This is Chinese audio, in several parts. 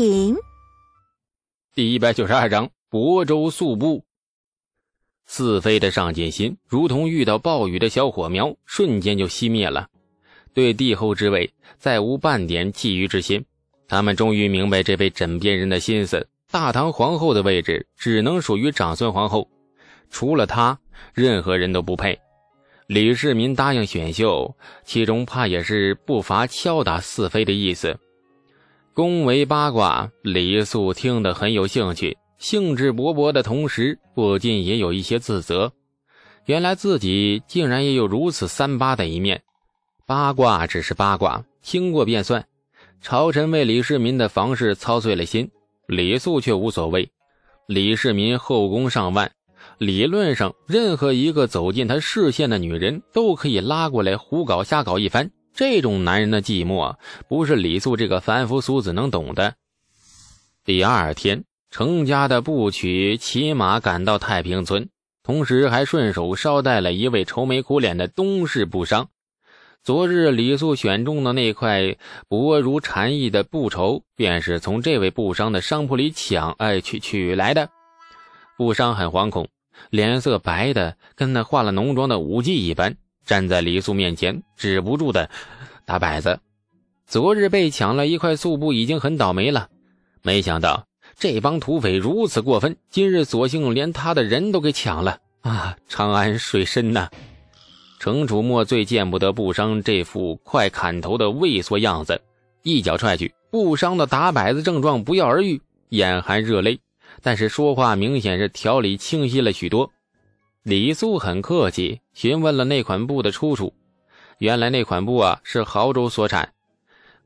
品。第一百九十二章亳州宿部。四妃的上进心如同遇到暴雨的小火苗，瞬间就熄灭了。对帝后之位再无半点觊觎之心。他们终于明白这位枕边人的心思：大唐皇后的位置只能属于长孙皇后，除了她，任何人都不配。李世民答应选秀，其中怕也是不乏敲打四妃的意思。宫闱八卦，李素听得很有兴趣。兴致勃勃的同时，不禁也有一些自责。原来自己竟然也有如此三八的一面。八卦只是八卦，听过便算。朝臣为李世民的房事操碎了心，李素却无所谓。李世民后宫上万，理论上任何一个走进他视线的女人都可以拉过来胡搞瞎搞一番。这种男人的寂寞，不是李素这个凡夫俗子能懂的。第二天。程家的部曲骑马赶到太平村，同时还顺手捎带了一位愁眉苦脸的东市布商。昨日李素选中的那块薄如蝉翼的布绸，便是从这位布商的商铺里抢哎取取来的。布商很惶恐，脸色白的跟那化了浓妆的舞姬一般，站在李素面前，止不住的打摆子。昨日被抢了一块素布，已经很倒霉了，没想到。这帮土匪如此过分，今日索性连他的人都给抢了啊！长安水深呐！程楚墨最见不得布商这副快砍头的畏缩样子，一脚踹去，布商的打摆子症状不药而愈，眼含热泪，但是说话明显是条理清晰了许多。李素很客气，询问了那款布的出处，原来那款布啊是亳州所产，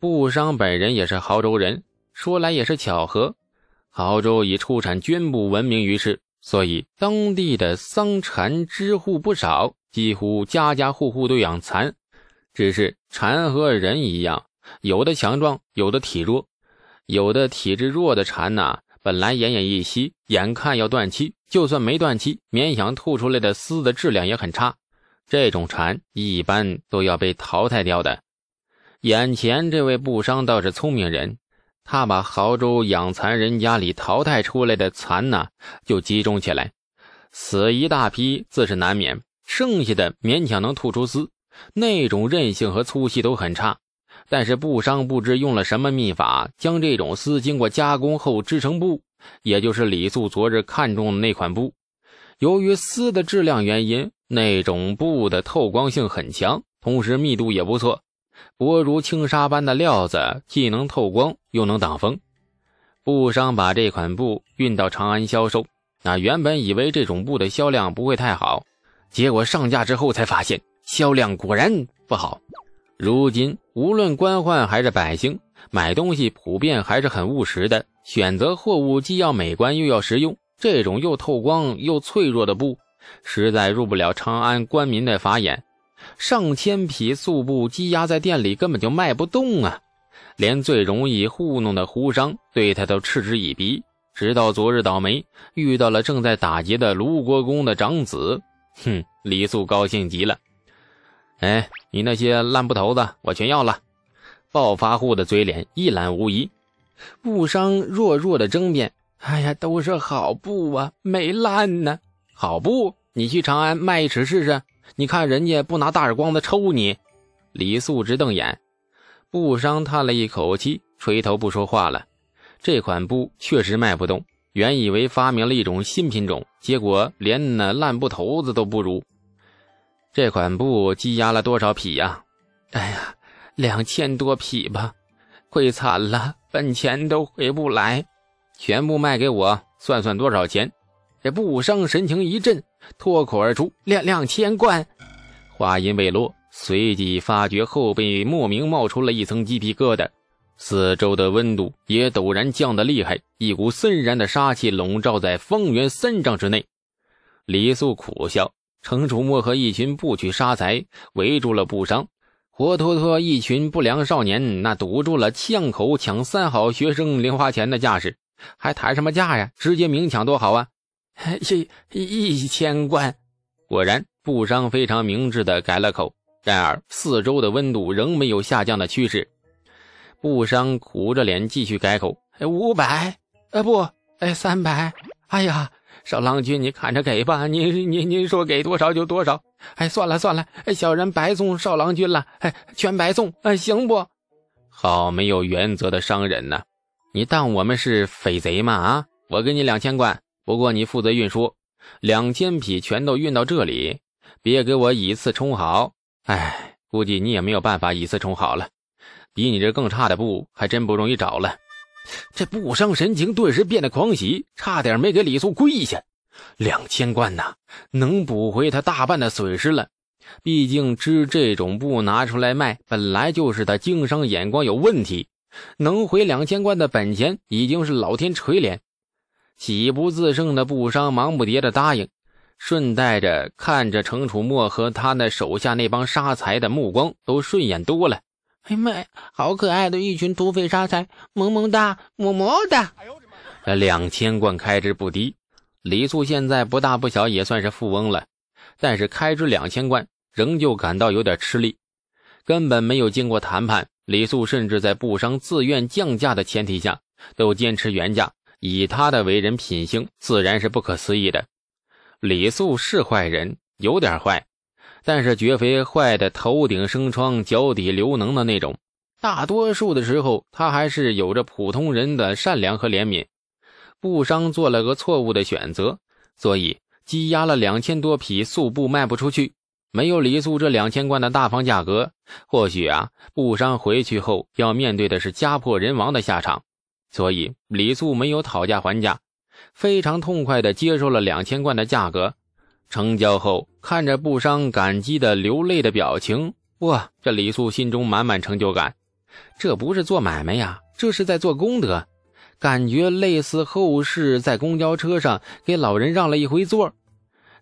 布商本人也是亳州人，说来也是巧合。亳州以出产绢布闻名于世，所以当地的桑蚕织户不少，几乎家家户户都养蚕。只是蚕和人一样，有的强壮，有的体弱。有的体质弱的蚕呐，本来奄奄一息，眼看要断气，就算没断气，勉强吐出来的丝的质量也很差。这种蚕一般都要被淘汰掉的。眼前这位布商倒是聪明人。他把亳州养蚕人家里淘汰出来的蚕呢，就集中起来，死一大批自是难免，剩下的勉强能吐出丝，那种韧性和粗细都很差。但是布商不知用了什么秘法，将这种丝经过加工后织成布，也就是李素昨日看中的那款布。由于丝的质量原因，那种布的透光性很强，同时密度也不错。薄如轻纱般的料子，既能透光又能挡风。布商把这款布运到长安销售。那原本以为这种布的销量不会太好，结果上架之后才发现销量果然不好。如今无论官宦还是百姓，买东西普遍还是很务实的，选择货物既要美观又要实用。这种又透光又脆弱的布，实在入不了长安官民的法眼。上千匹素布积压在店里，根本就卖不动啊！连最容易糊弄的胡商对他都嗤之以鼻。直到昨日倒霉，遇到了正在打劫的卢国公的长子。哼，李素高兴极了。哎，你那些烂布头子，我全要了！暴发户的嘴脸一览无遗。布商弱弱的争辩：“哎呀，都是好布啊，没烂呢。好布，你去长安卖一尺试试。”你看人家不拿大耳光子抽你，李素直瞪眼。布商叹了一口气，垂头不说话了。这款布确实卖不动，原以为发明了一种新品种，结果连那烂布头子都不如。这款布积压了多少匹呀？哎呀，两千多匹吧，亏惨了，本钱都回不来。全部卖给我，算算多少钱？这布商神情一震。脱口而出：“两两千贯。”话音未落，随即发觉后背莫名冒出了一层鸡皮疙瘩，四周的温度也陡然降得厉害，一股森然的杀气笼罩在方圆三丈之内。李素苦笑，程楚墨和一群不取杀财围住了布商，活脱脱一群不良少年，那堵住了巷口抢三好学生零花钱的架势，还谈什么价呀？直接明抢多好啊！一一千贯，果然布商非常明智的改了口。然而四周的温度仍没有下降的趋势。布商苦着脸继续改口：“哎五百，呃不，哎三百。哎呀，少郎君，你看着给吧，您您您说给多少就多少。哎，算了算了，小人白送少郎君了，哎，全白送，哎，行不？好没有原则的商人呐！你当我们是匪贼吗？啊，我给你两千贯，不过你负责运输，两千匹全都运到这里，别给我以次充好。哎，估计你也没有办法以次充好了，比你这更差的布还真不容易找了。这布商神情顿时变得狂喜，差点没给李素跪下。两千贯呐，能补回他大半的损失了。毕竟织这种布拿出来卖，本来就是他经商眼光有问题。能回两千贯的本钱，已经是老天垂怜。喜不自胜的布商忙不迭的答应，顺带着看着程楚墨和他那手下那帮杀财的目光都顺眼多了。哎妈，好可爱的一群土匪杀财，萌萌哒，么么哒！这两千贯开支不低，李素现在不大不小也算是富翁了，但是开支两千贯。仍旧感到有点吃力，根本没有经过谈判。李素甚至在不商自愿降价的前提下，都坚持原价。以他的为人品行，自然是不可思议的。李素是坏人，有点坏，但是绝非坏的头顶生疮、脚底流脓的那种。大多数的时候，他还是有着普通人的善良和怜悯。布商做了个错误的选择，所以积压了两千多匹素布卖不出去。没有李素这两千贯的大方价格，或许啊，布商回去后要面对的是家破人亡的下场。所以李素没有讨价还价，非常痛快地接受了两千贯的价格。成交后，看着布商感激的流泪的表情，哇，这李素心中满满成就感。这不是做买卖呀，这是在做功德，感觉类似后世在公交车上给老人让了一回座。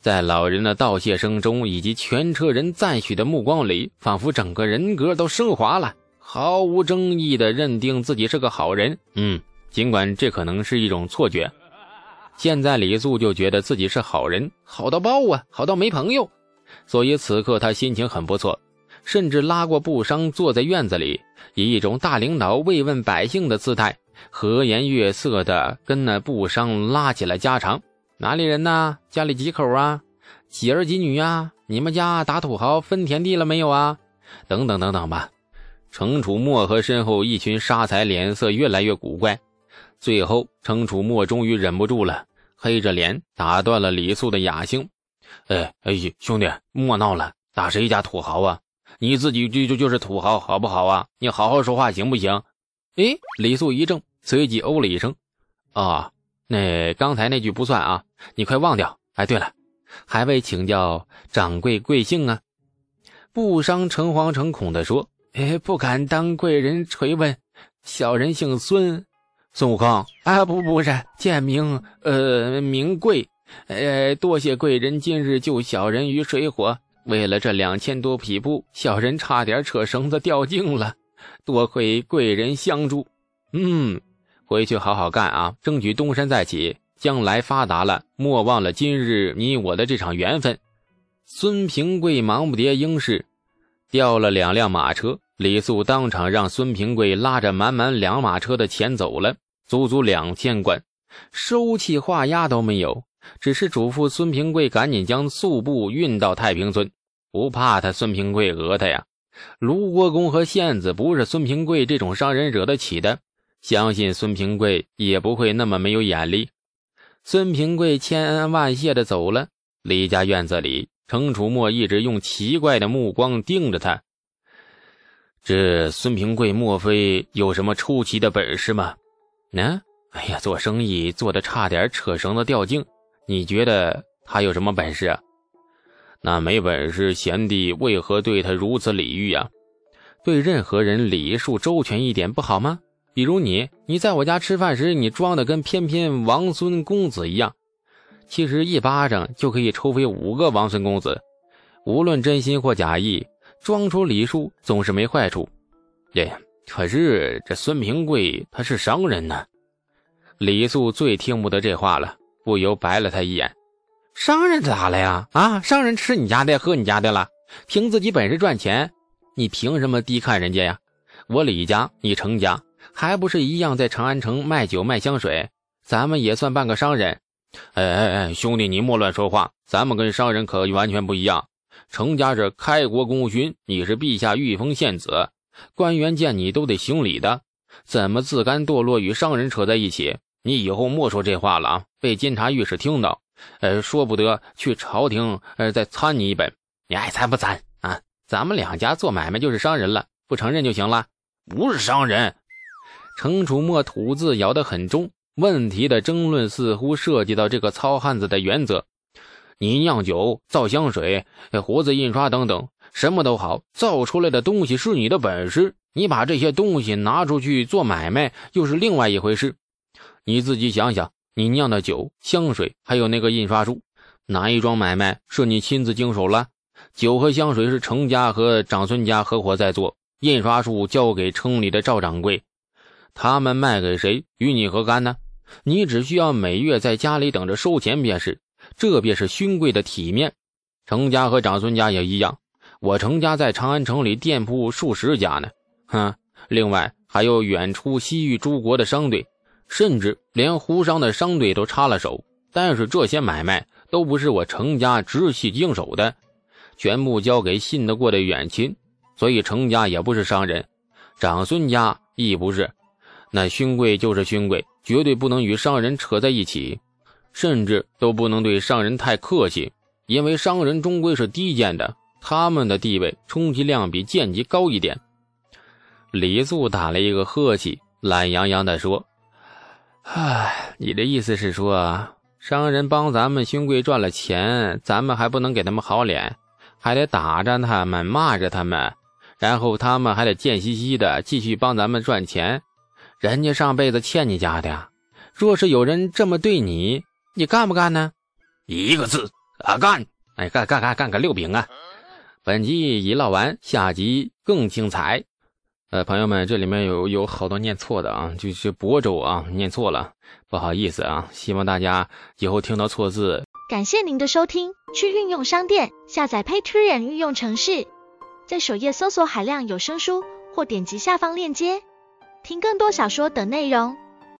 在老人的道谢声中，以及全车人赞许的目光里，仿佛整个人格都升华了，毫无争议地认定自己是个好人。嗯，尽管这可能是一种错觉，现在李素就觉得自己是好人，好到爆啊，好到没朋友。所以此刻他心情很不错，甚至拉过布商坐在院子里，以一种大领导慰问百姓的姿态，和颜悦色的跟那布商拉起了家常。哪里人呐？家里几口啊？几儿几女啊？你们家打土豪分田地了没有啊？等等等等吧。程楚墨和身后一群杀财脸色越来越古怪。最后，程楚墨终于忍不住了，黑着脸打断了李素的雅兴：“哎哎，兄弟，莫闹了，打谁家土豪啊？你自己就就就是土豪，好不好啊？你好好说话行不行？”哎，李素一怔，随即哦了一声：“啊。”那刚才那句不算啊，你快忘掉。哎，对了，还未请教掌柜贵姓啊？布商诚惶诚恐地说：“哎，不敢当贵人垂问，小人姓孙，孙悟空啊，不不是，贱名，呃，名贵。呃，多谢贵人今日救小人于水火，为了这两千多匹布，小人差点扯绳子掉井了，多亏贵人相助。嗯。”回去好好干啊，争取东山再起，将来发达了，莫忘了今日你我的这场缘分。孙平贵忙不迭应是，调了两辆马车，李素当场让孙平贵拉着满满两马车的钱走了，足足两千贯，收气画押都没有，只是嘱咐孙平贵赶紧将素布运到太平村，不怕他孙平贵讹他呀。卢国公和县子不是孙平贵这种商人惹得起的。相信孙平贵也不会那么没有眼力。孙平贵千恩万谢的走了。李家院子里，程楚墨一直用奇怪的目光盯着他。这孙平贵莫非有什么出奇的本事吗？呢？哎呀，做生意做的差点扯绳子掉井。你觉得他有什么本事啊？那没本事，贤弟为何对他如此礼遇啊？对任何人礼数周全一点不好吗？比如你，你在我家吃饭时，你装的跟翩翩王孙公子一样，其实一巴掌就可以抽飞五个王孙公子。无论真心或假意，装出礼数总是没坏处。对，可是这孙平贵他是商人呢。李素最听不得这话了，不由白了他一眼：“商人咋了呀？啊，商人吃你家的，喝你家的了，凭自己本事赚钱，你凭什么低看人家呀？我李家，你程家。”还不是一样在长安城卖酒卖香水？咱们也算半个商人。哎哎哎，兄弟，你莫乱说话，咱们跟商人可完全不一样。程家是开国功勋，你是陛下御封县子，官员见你都得行礼的，怎么自甘堕落与商人扯在一起？你以后莫说这话了啊，被监察御史听到，呃，说不得去朝廷，呃，再参你一本。你爱参不参啊？咱们两家做买卖就是商人了，不承认就行了。不是商人，程楚墨吐字咬得很重。问题的争论似乎涉及到这个糙汉子的原则。你酿酒、造香水、活字印刷等等，什么都好，造出来的东西是你的本事。你把这些东西拿出去做买卖，又是另外一回事。你自己想想，你酿的酒、香水，还有那个印刷术，哪一桩买卖是你亲自经手了？酒和香水是程家和长孙家合伙在做，印刷术交给城里的赵掌柜，他们卖给谁，与你何干呢？你只需要每月在家里等着收钱便是。这便是勋贵的体面。程家和长孙家也一样。我程家在长安城里店铺数十家呢，哼，另外还有远出西域诸国的商队，甚至连胡商的商队都插了手。但是这些买卖都不是我程家直系经手的，全部交给信得过的远亲，所以程家也不是商人，长孙家亦不是。那勋贵就是勋贵，绝对不能与商人扯在一起。甚至都不能对商人太客气，因为商人终归是低贱的，他们的地位充其量比贱籍高一点。李素打了一个呵气，懒洋洋地说：“唉，你的意思是说，商人帮咱们勋贵赚了钱，咱们还不能给他们好脸，还得打着他们，骂着他们，然后他们还得贱兮兮的继续帮咱们赚钱？人家上辈子欠你家的，若是有人这么对你。”你干不干呢？一个字啊，干！哎，干干干干个六饼啊！本集已唠完，下集更精彩。呃，朋友们，这里面有有好多念错的啊，就是亳州啊，念错了，不好意思啊。希望大家以后听到错字。感谢您的收听，去运用商店下载 Patreon 运用城市，在首页搜索海量有声书，或点击下方链接听更多小说等内容。